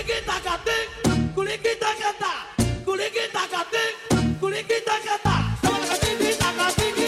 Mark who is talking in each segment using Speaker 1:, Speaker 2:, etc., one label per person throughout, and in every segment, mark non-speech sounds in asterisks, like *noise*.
Speaker 1: Kulikita kata, kulikita kata, kulikita kata, kulikita kata.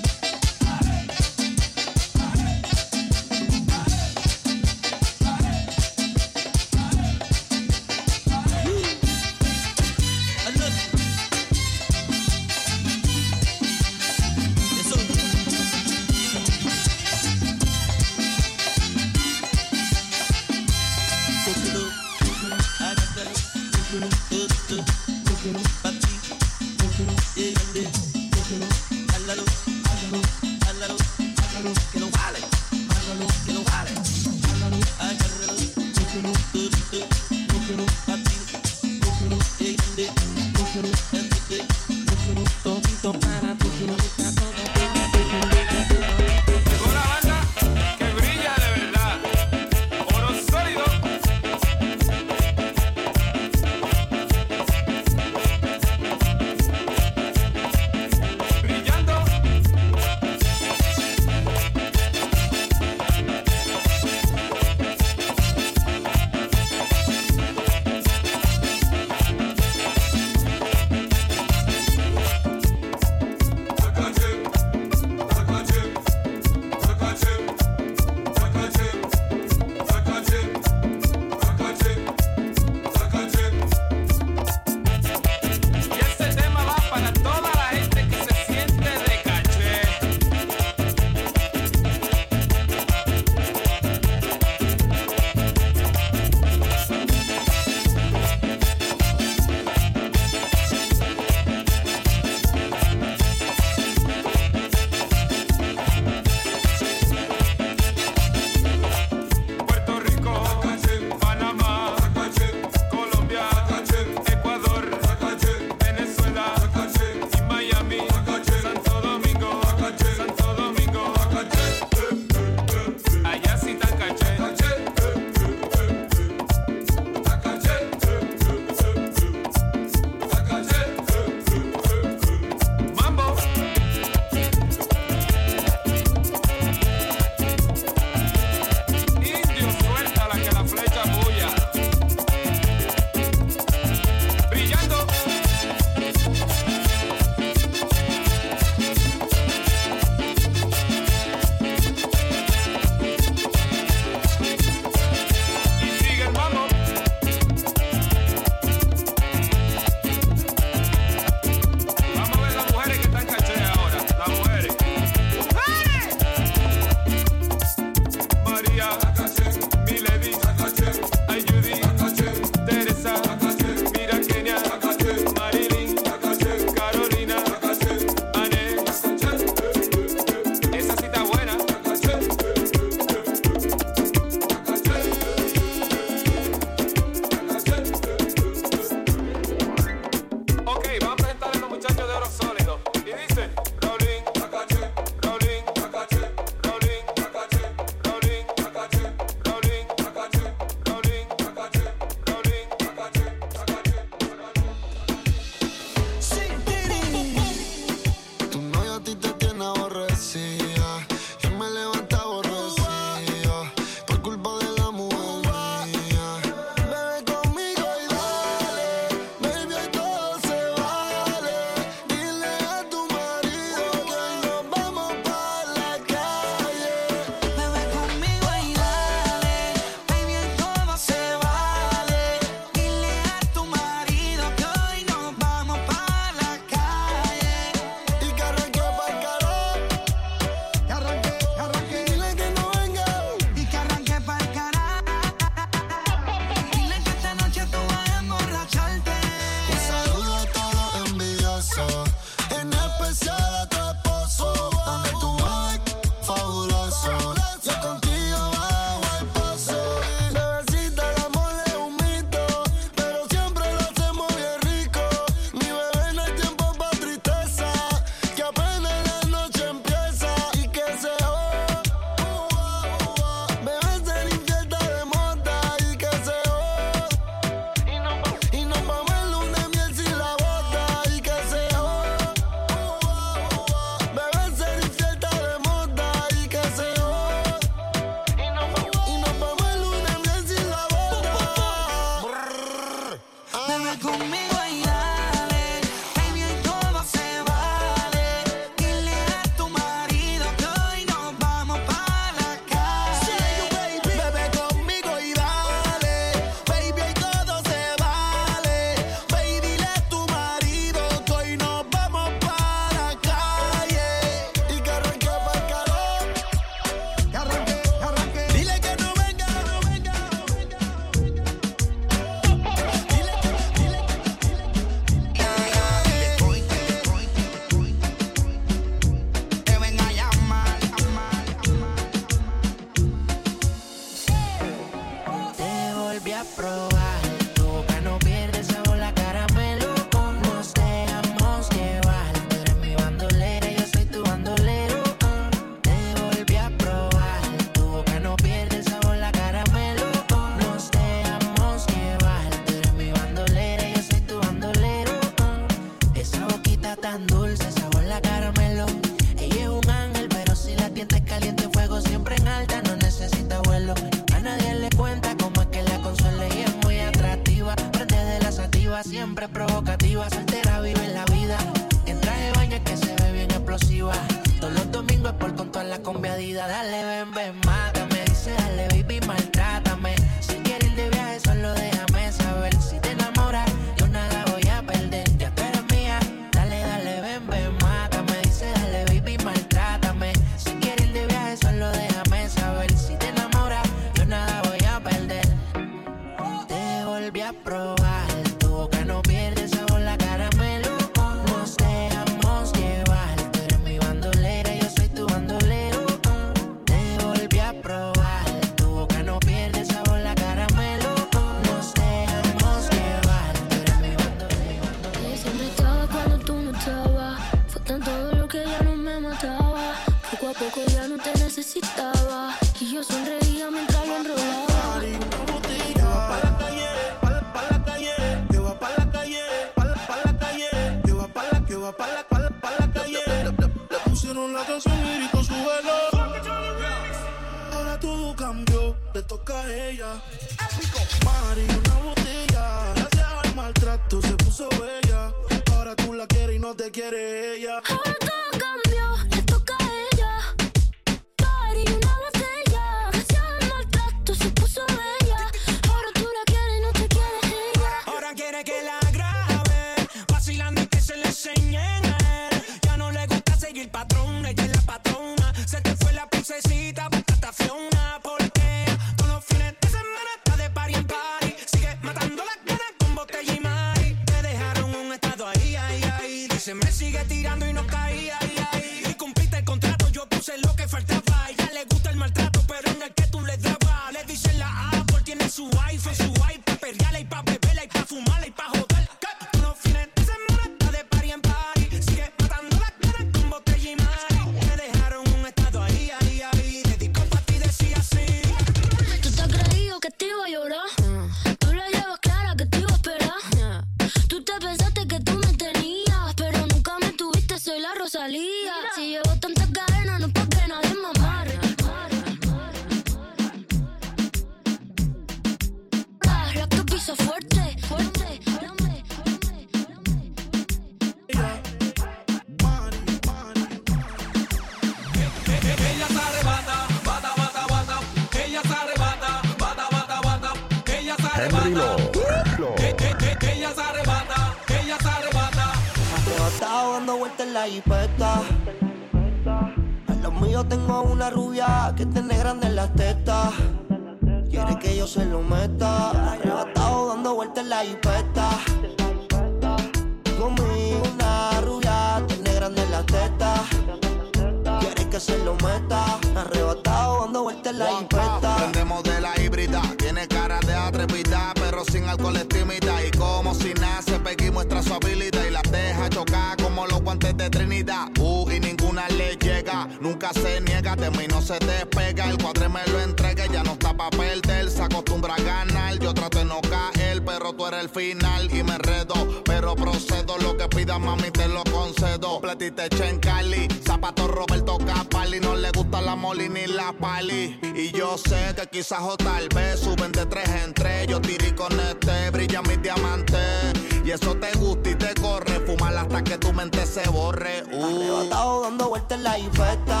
Speaker 1: quizás o tal vez. Suben de tres en tres, yo tiré con este, brilla mis diamantes. Y eso te gusta y te corre, fumar hasta que tu mente se borre. Uh.
Speaker 2: Arrebatado dando vueltas en la infesta.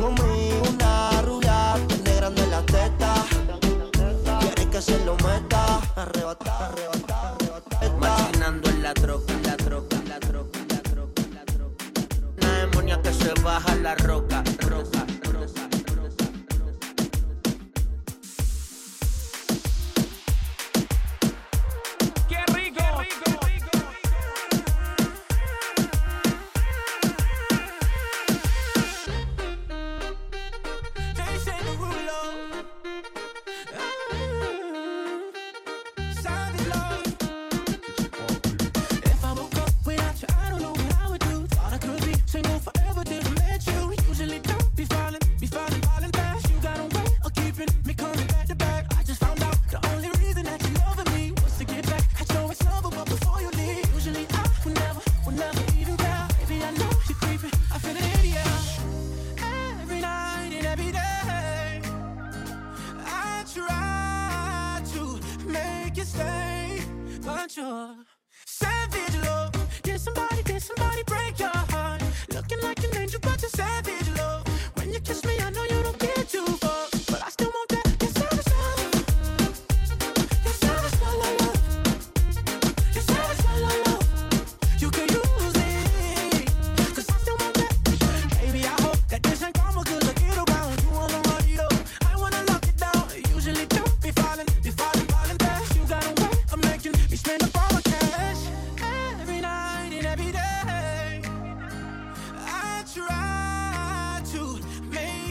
Speaker 2: Conmigo una ruleta, negra en la teta. Quieres que se lo meta, arrebatado.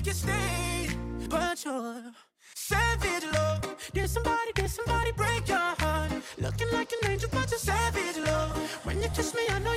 Speaker 3: you stay, but
Speaker 4: you're savage love. Did somebody, did somebody break your heart? Looking like an angel, but you're savage love. When you kiss me, I know.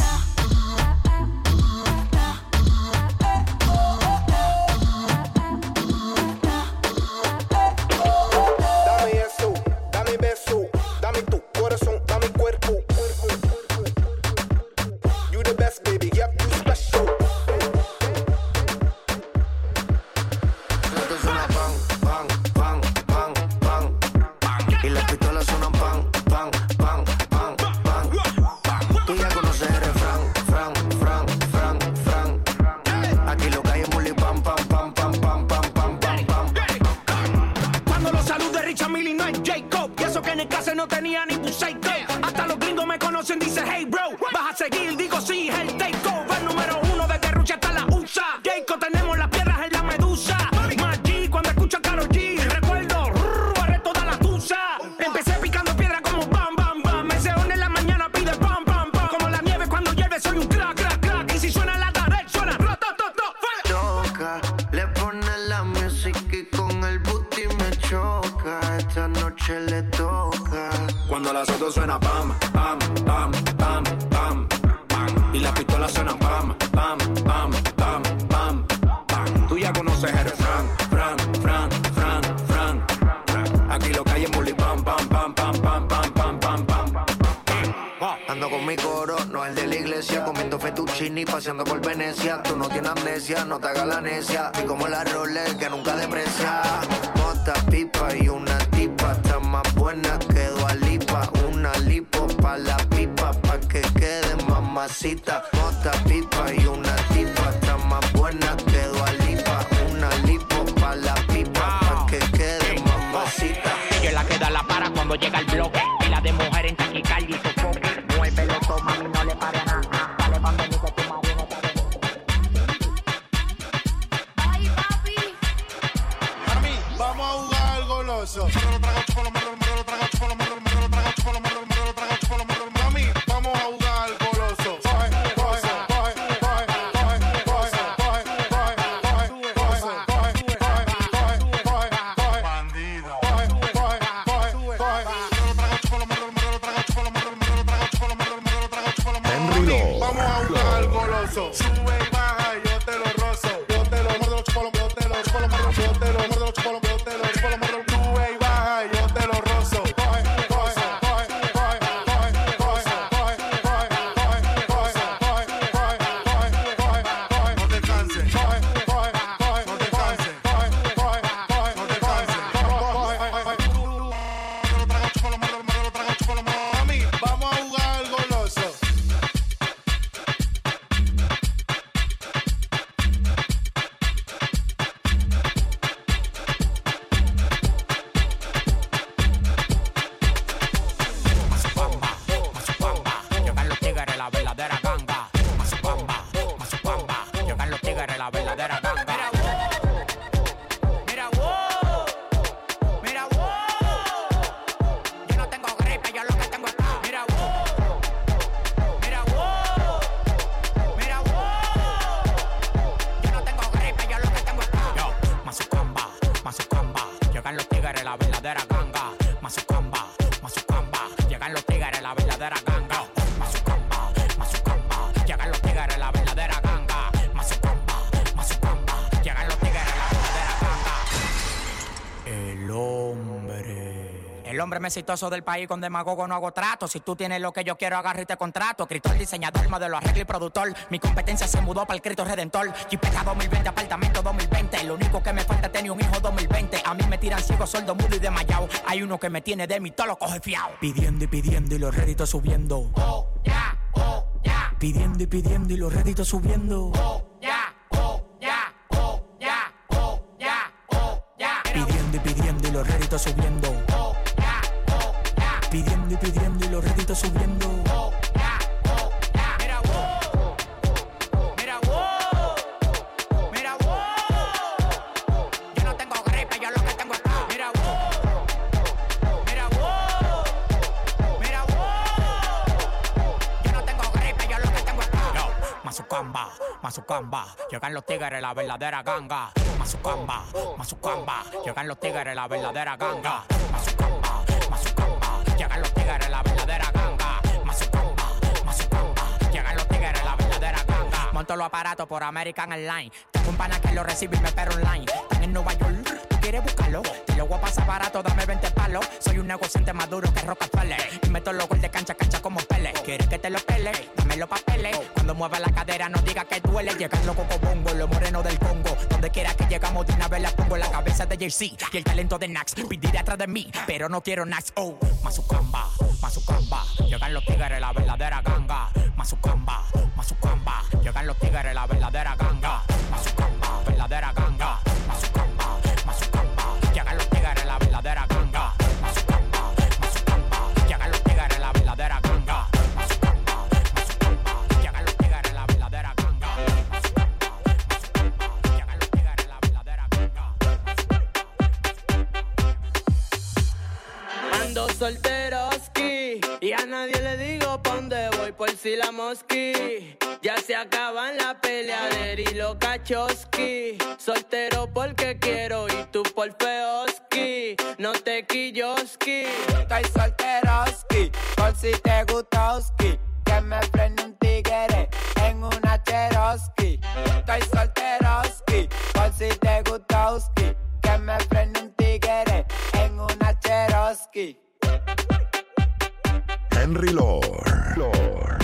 Speaker 5: cita. Hombre. Más exitoso del país con demagogo no hago trato. Si tú tienes lo que yo quiero, agarra y te contrato. Escritor, diseñador, modelo, arreglo y productor. Mi competencia se mudó para el Cristo Redentor. Jipeta 2020, apartamento 2020. Lo único que me falta es tener un hijo 2020. A mí me tiran ciego, sordo, mudo y desmayado. Hay uno que me tiene de mí, todo lo coge fiao. Pidiendo y pidiendo y los réditos subiendo. Oh, ya, oh, ya. Pidiendo y pidiendo y los réditos subiendo. Oh, ya, oh, ya, oh, oh, oh. Pidiendo y pidiendo y los réditos subiendo. Mazucamba, llegan los tigres, la verdadera ganga. Mazucamba, Mazucamba, llegan los tigres, la verdadera ganga. Mazucamba, Mazucamba, llegan los tigres, la verdadera ganga. Mazucamba, Mazucamba, llegan los tigres, la verdadera ganga. Monto los aparatos por American Airlines. Tengo un pana que lo recibe y me espera online. Están en Nueva York, quieres buscarlo. Te lo voy a pasar barato, dame 20 palos. Soy un negociante más duro que Rockefeller. Y meto los gol de cancha, cancha como Pele. ¿Quieres que te lo pele? Dame los papeles. Cuando mueva la cadera, no diga que duele. Llegan los cocobongos, los morenos del Congo. Donde quiera que llegamos, de una vez la pongo la cabeza de JC. Y el talento de Nax, pediré atrás de mí. Pero no quiero Nax, oh. Mazucamba, Mazucamba. Llegan los tigres, la verdadera ganga. Mazucamba, Mazucamba. Llegan los tigres, la verdadera ganga.
Speaker 6: Solteroski y a nadie le digo pa' dónde voy por si la mosqui. Ya se acaban la peleadera y los cachoski. Soltero porque quiero y tú por feoski. No te quilloski.
Speaker 7: Estoy solteroski, por si te gustoski. Que me frene un tigre en una Cherokee. Estoy solteroski, por si te gustoski. Que me frene un tigre en una Cherokee.
Speaker 8: Henry Lord.
Speaker 5: ¡Qué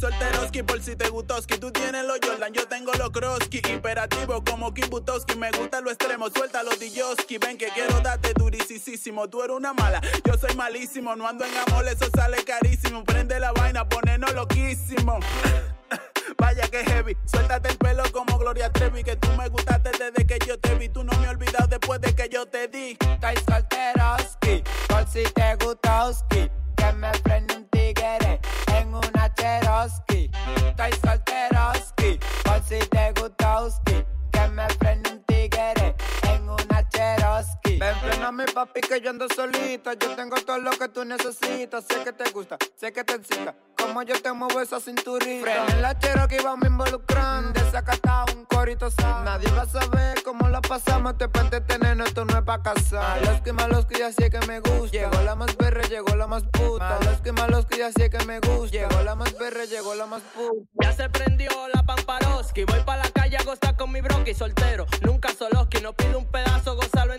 Speaker 6: solteroski
Speaker 8: por si te gustoski. Tú tienes los Jordan, yo tengo los Kroski. Imperativo como Kim Butowski. Me gusta lo extremo, suelta los Diyoski. Ven que quiero darte durisísimo. Tú eres una mala, yo soy malísimo. No ando en amor, eso sale carísimo. Prende la vaina, ponernos loquísimo. *laughs* Vaya que heavy, suéltate el pelo como Gloria Trevi. Que tú me gustaste desde que yo te vi. Tú no me has olvidado después de que yo te di.
Speaker 7: Estoy solteroski, por si te gustoski. Que me prende un en una Cherokee. Estoy solteroski, por si te gustoski. Que me prende un tigre en una Cherokee. Ven, frena mi papi que yo ando solita. Yo tengo todo lo que tú necesitas. Sé que te gusta, sé que te excita. Como yo te muevo esa cinturita. Frena en la Cherokee vamos involucrando. Desacatado un corito sano. Nadie va a saber cómo lo pasamos. Te puente tener, esto no es pa' casar. Malos que malos que ya sé que me gusta. Llegó la más perra, llegó la más puta. Malos que malos que ya sé que me gusta. Llegó la más perra, llegó la más puta.
Speaker 6: Ya se prendió la pamparoski. Voy pa' la calle a gozar con mi broki soltero. Nunca soloski, no pido un pedazo, gozalo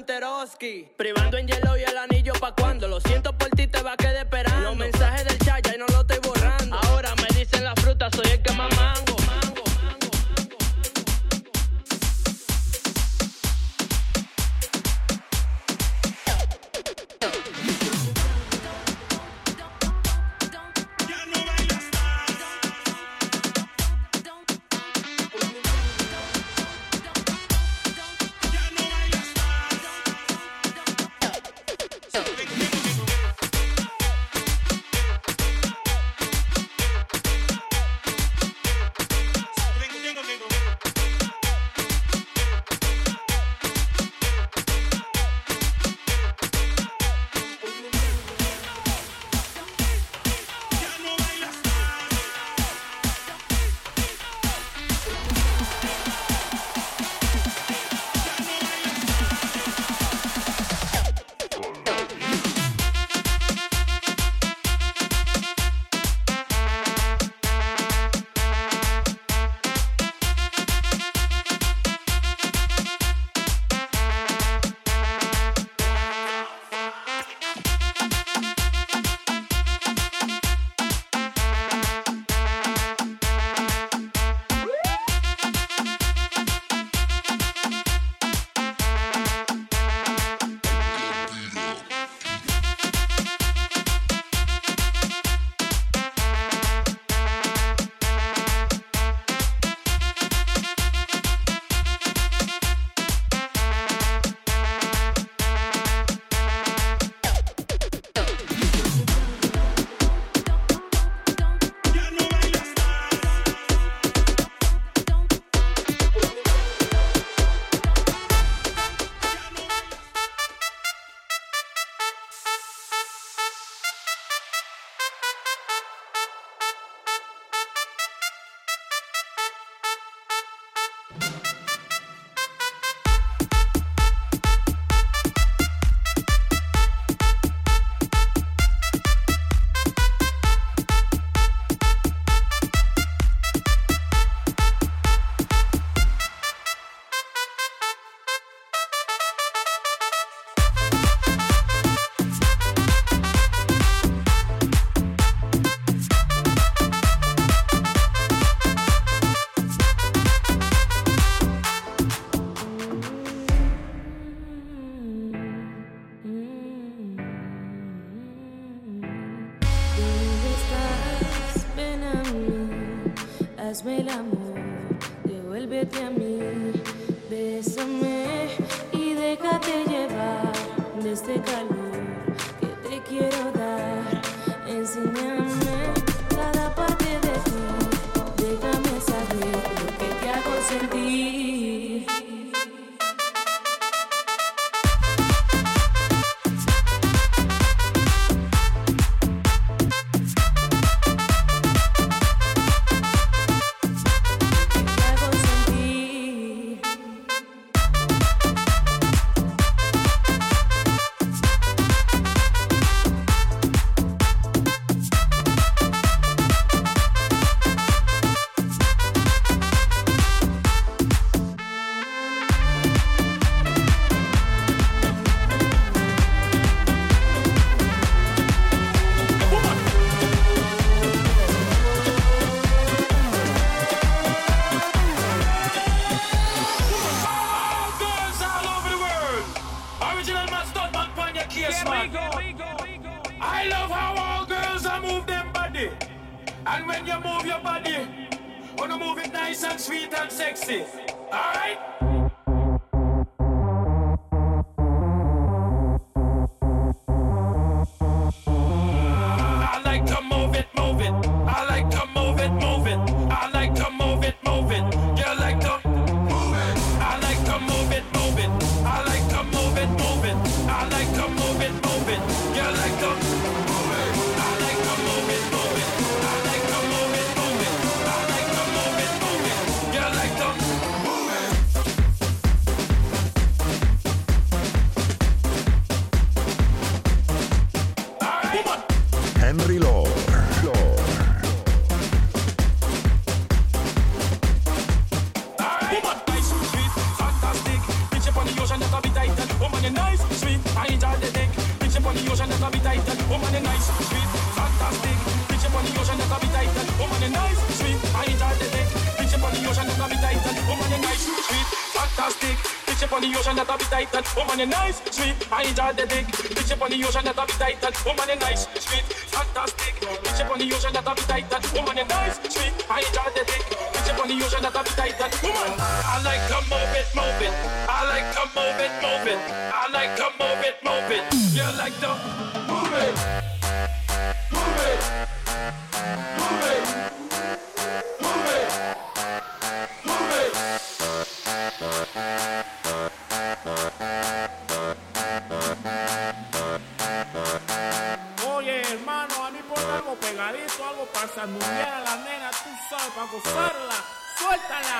Speaker 6: Privando en hielo y el anillo pa' cuando. Lo siento por ti, te va a quedar esperando. Los mensajes del chaya y no lo estoy borrando. Ahora me dicen la fruta, soy el que más mango.
Speaker 9: And when you move your body, wanna move it nice and sweet and sexy. Alright?
Speaker 10: algo pegadito algo para sanduñar a la nena, tú sabes, para gozarla. ¡Suéltala!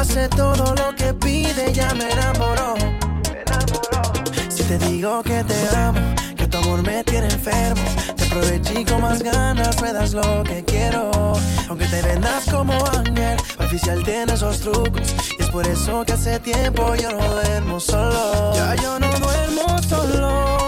Speaker 11: Hace todo lo que pide, ya
Speaker 12: me
Speaker 2: enamoró. Me enamoró. Si te digo que te amo, que tu amor me tiene enfermo. Te aproveché con más ganas, me das lo que quiero. Aunque te vendas como ángel, oficial tiene esos trucos. Y es por eso que hace tiempo yo no duermo solo. Ya yo no duermo solo.